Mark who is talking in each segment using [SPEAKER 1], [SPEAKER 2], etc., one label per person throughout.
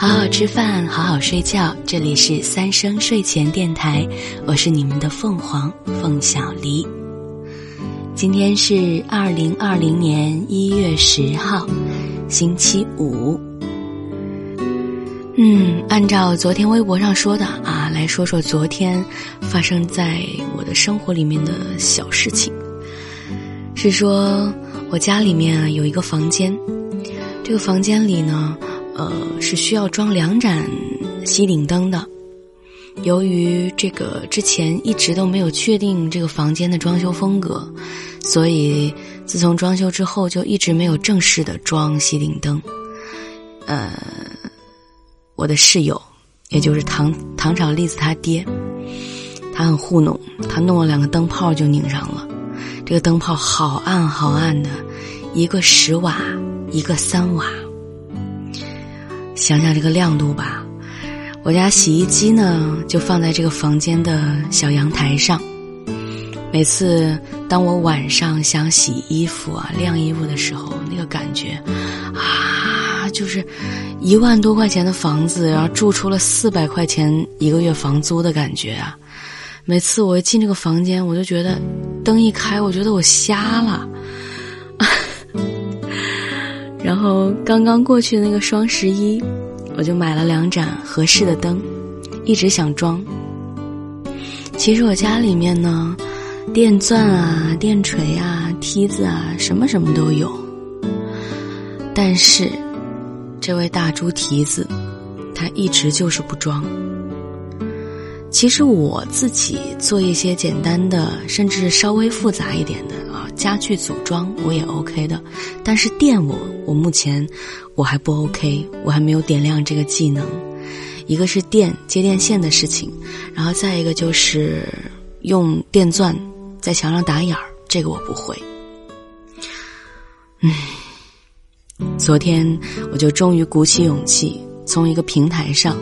[SPEAKER 1] 好好吃饭，好好睡觉。这里是三生睡前电台，我是你们的凤凰凤小黎。今天是二零二零年一月十号，星期五。嗯，按照昨天微博上说的啊，来说说昨天发生在我的生活里面的小事情。是说我家里面啊有一个房间，这个房间里呢。呃，是需要装两盏吸顶灯的。由于这个之前一直都没有确定这个房间的装修风格，所以自从装修之后就一直没有正式的装吸顶灯。呃，我的室友，也就是糖糖炒栗子他爹，他很糊弄，他弄了两个灯泡就拧上了。这个灯泡好暗好暗的，一个十瓦，一个三瓦。想想这个亮度吧，我家洗衣机呢就放在这个房间的小阳台上。每次当我晚上想洗衣服啊、晾衣服的时候，那个感觉啊，就是一万多块钱的房子，然后住出了四百块钱一个月房租的感觉啊！每次我一进这个房间，我就觉得灯一开，我觉得我瞎了。然后刚刚过去的那个双十一，我就买了两盏合适的灯，一直想装。其实我家里面呢，电钻啊、电锤啊、梯子啊，什么什么都有。但是，这位大猪蹄子，他一直就是不装。其实我自己做一些简单的，甚至稍微复杂一点的家具组装，我也 OK 的。但是电我我目前我还不 OK，我还没有点亮这个技能。一个是电接电线的事情，然后再一个就是用电钻在墙上打眼儿，这个我不会。嗯，昨天我就终于鼓起勇气。从一个平台上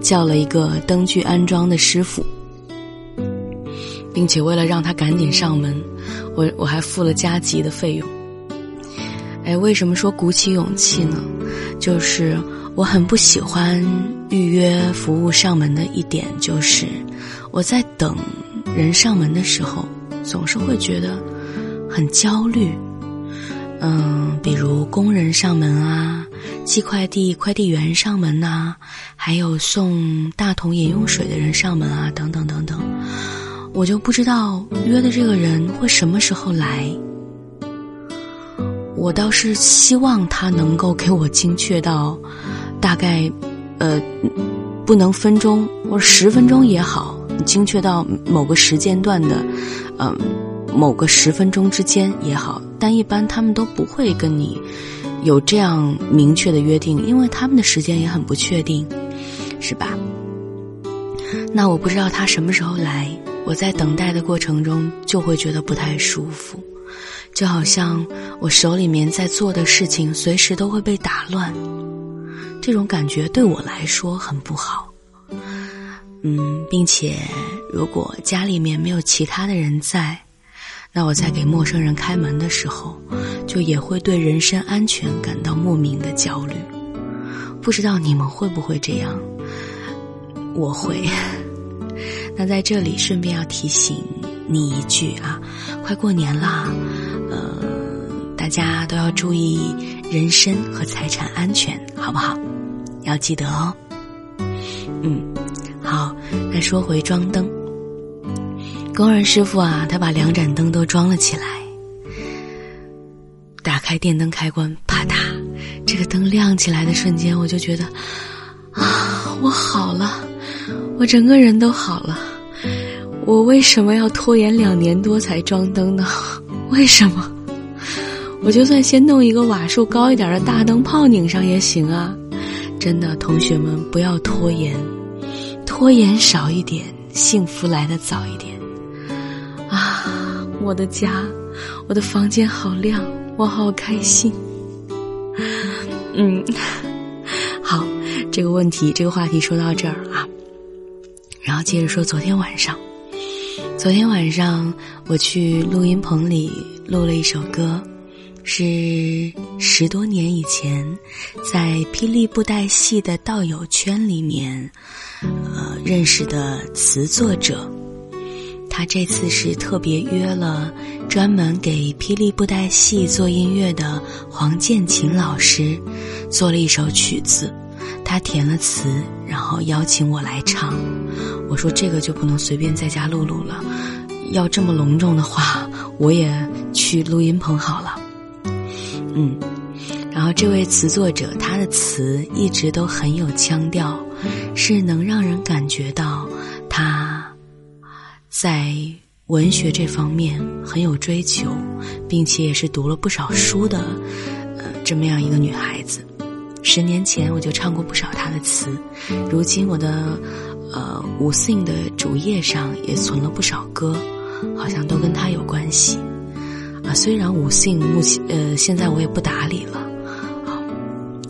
[SPEAKER 1] 叫了一个灯具安装的师傅，并且为了让他赶紧上门，我我还付了加急的费用。哎，为什么说鼓起勇气呢？就是我很不喜欢预约服务上门的一点，就是我在等人上门的时候，总是会觉得很焦虑。嗯，比如工人上门啊。寄快递快递员上门呐，还有送大桶饮用水的人上门啊，等等等等，我就不知道约的这个人会什么时候来。我倒是希望他能够给我精确到，大概，呃，不能分钟或者十分钟也好，精确到某个时间段的，嗯，某个十分钟之间也好，但一般他们都不会跟你。有这样明确的约定，因为他们的时间也很不确定，是吧？那我不知道他什么时候来，我在等待的过程中就会觉得不太舒服，就好像我手里面在做的事情随时都会被打乱，这种感觉对我来说很不好。嗯，并且如果家里面没有其他的人在。那我在给陌生人开门的时候，就也会对人身安全感到莫名的焦虑。不知道你们会不会这样？我会。那在这里顺便要提醒你一句啊，快过年啦，呃，大家都要注意人身和财产安全，好不好？要记得哦。嗯，好，那说回装灯。工人师傅啊，他把两盏灯都装了起来。打开电灯开关，啪嗒，这个灯亮起来的瞬间，我就觉得，啊，我好了，我整个人都好了。我为什么要拖延两年多才装灯呢？为什么？我就算先弄一个瓦数高一点的大灯泡拧上也行啊！真的，同学们不要拖延，拖延少一点，幸福来的早一点。啊我的家，我的房间好亮，我好开心。嗯，好，这个问题，这个话题说到这儿啊，然后接着说昨天晚上。昨天晚上我去录音棚里录了一首歌，是十多年以前，在霹雳布袋戏的道友圈里面，呃，认识的词作者。他这次是特别约了专门给霹雳布袋戏做音乐的黄建琴老师，做了一首曲子，他填了词，然后邀请我来唱。我说这个就不能随便在家录录了，要这么隆重的话，我也去录音棚好了。嗯，然后这位词作者，他的词一直都很有腔调，是能让人感觉到他在文学这方面很有追求，并且也是读了不少书的，呃，这么样一个女孩子。十年前我就唱过不少她的词，如今我的呃五 sing 的主页上也存了不少歌，好像都跟他有关系。啊，虽然五姓目前呃现在我也不打理了，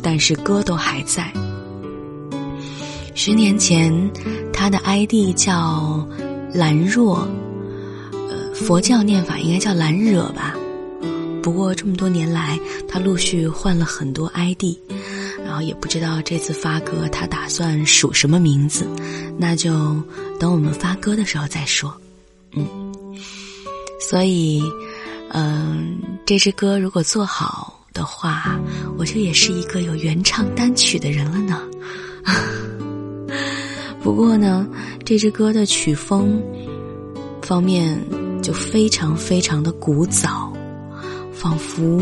[SPEAKER 1] 但是歌都还在。十年前，他的 ID 叫兰若，呃，佛教念法应该叫兰惹吧。不过这么多年来，他陆续换了很多 ID，然后也不知道这次发歌他打算署什么名字，那就等我们发歌的时候再说。嗯，所以。嗯，这支歌如果做好的话，我就也是一个有原唱单曲的人了呢。不过呢，这支歌的曲风方面就非常非常的古早，仿佛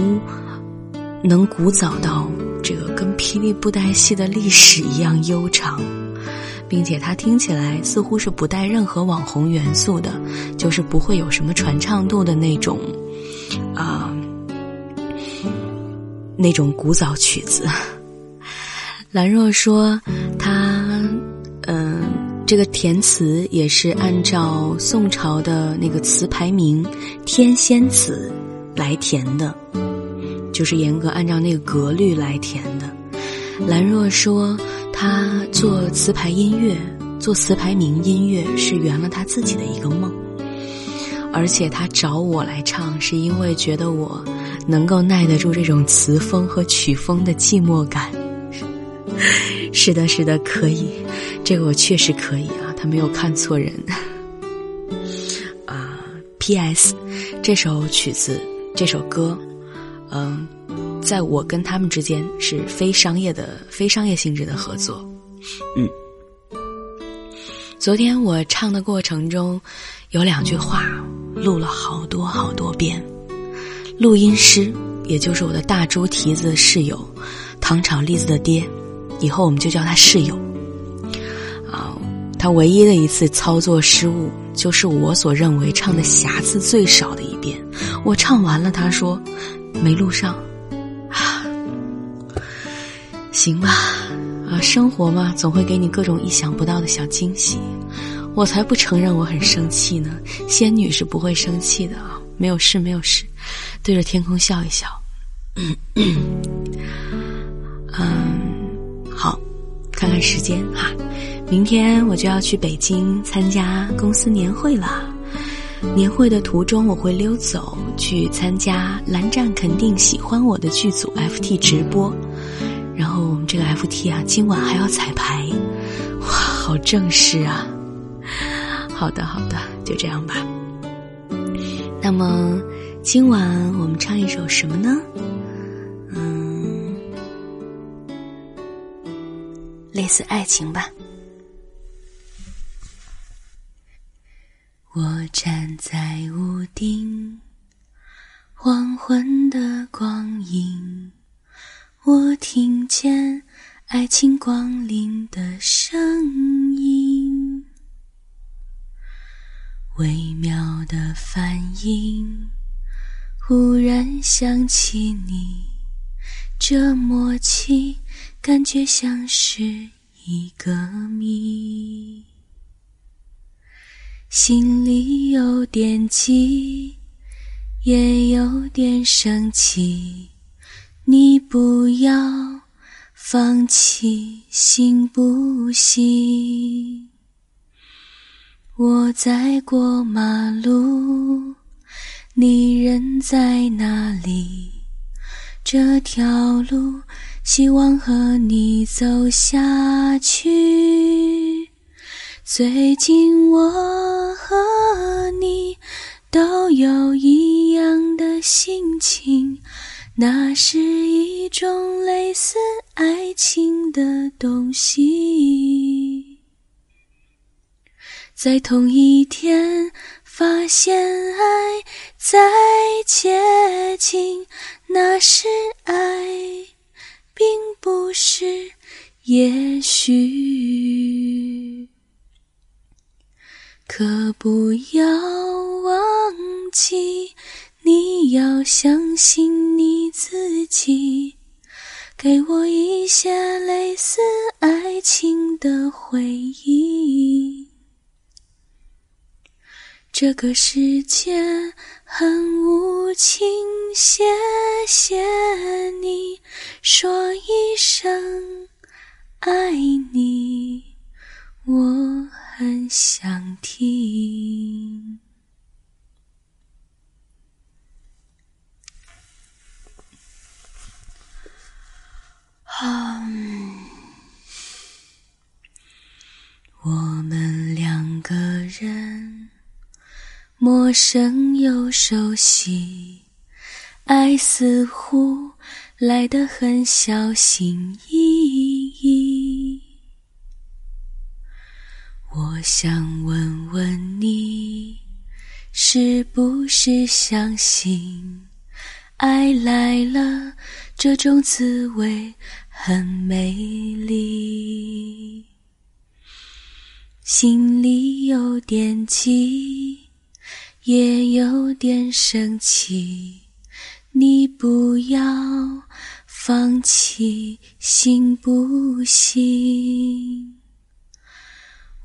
[SPEAKER 1] 能古早到这个跟霹雳布袋戏的历史一样悠长，并且它听起来似乎是不带任何网红元素的，就是不会有什么传唱度的那种。啊，那种古早曲子。兰若说，他嗯，这个填词也是按照宋朝的那个词牌名《天仙词》来填的，就是严格按照那个格律来填的。兰若说，他做词牌音乐，做词牌名音乐是圆了他自己的一个梦。而且他找我来唱，是因为觉得我能够耐得住这种词风和曲风的寂寞感。是的，是的，可以，这个我确实可以啊，他没有看错人。啊，P.S. 这首曲子，这首歌，嗯，在我跟他们之间是非商业的、非商业性质的合作。嗯，昨天我唱的过程中，有两句话。录了好多好多遍，录音师也就是我的大猪蹄子室友，糖炒栗子的爹，以后我们就叫他室友。啊，他唯一的一次操作失误，就是我所认为唱的瑕疵最少的一遍。我唱完了，他说没录上。啊，行吧，啊，生活嘛，总会给你各种意想不到的小惊喜。我才不承认我很生气呢，仙女是不会生气的啊，没有事没有事，对着天空笑一笑。嗯，好，看看时间哈，明天我就要去北京参加公司年会了。年会的途中我会溜走去参加蓝湛肯定喜欢我的剧组 FT 直播，然后我们这个 FT 啊，今晚还要彩排，哇，好正式啊！好的，好的，就这样吧。那么今晚我们唱一首什么呢？嗯，类似爱情吧。我站在屋顶，黄昏的光影，我听见爱情光临的声音。微妙的反应，忽然想起你，这默契感觉像是一个谜，心里有点急，也有点生气，你不要放弃，行不行？我在过马路，你人在哪里？这条路，希望和你走下去。最近我和你都有一样的心情，那是一种类似爱情的东西。在同一天发现爱在接近，那是爱，并不是也许。可不要忘记，你要相信你自己，给我一些类似爱情的回忆。这个世界很无情，谢谢你说一声爱你，我。很想听。啊，我们两个人，陌生又熟悉，爱似乎来得很小心翼翼我想问问你，是不是相信爱来了，这种滋味很美丽？心里有点急，也有点生气，你不要放弃，行不行？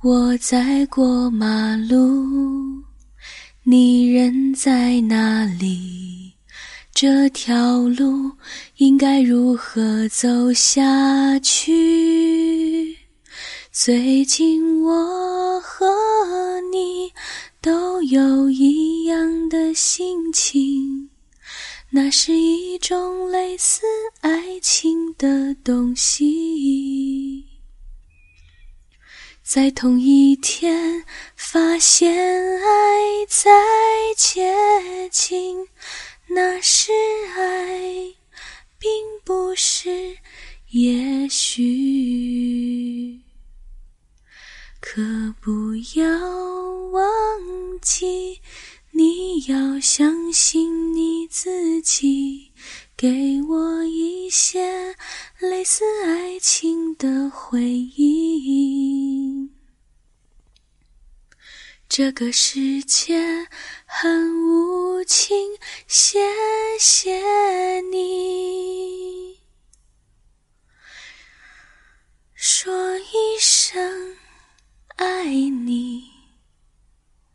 [SPEAKER 1] 我在过马路，你人在哪里？这条路应该如何走下去？最近我和你都有一样的心情，那是一种类似爱情的东西。在同一天发现爱在接近，那是爱，并不是也许。可不要忘记，你要相信你自己，给我一些类似爱情的回忆。这个世界很无情，谢谢你说一声爱你，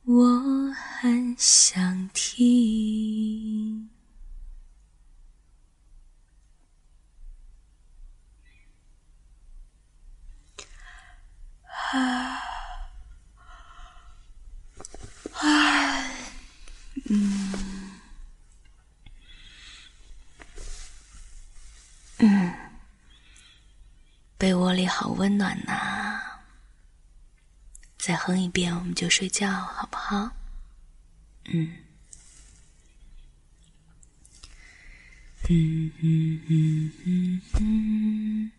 [SPEAKER 1] 我很想听。啊。唉，嗯，嗯，被窝里好温暖呐！再哼一遍，我们就睡觉，好不好？嗯嗯嗯嗯嗯，嗯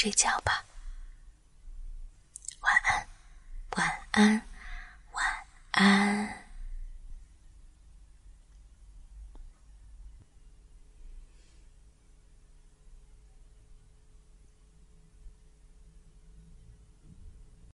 [SPEAKER 1] 睡觉。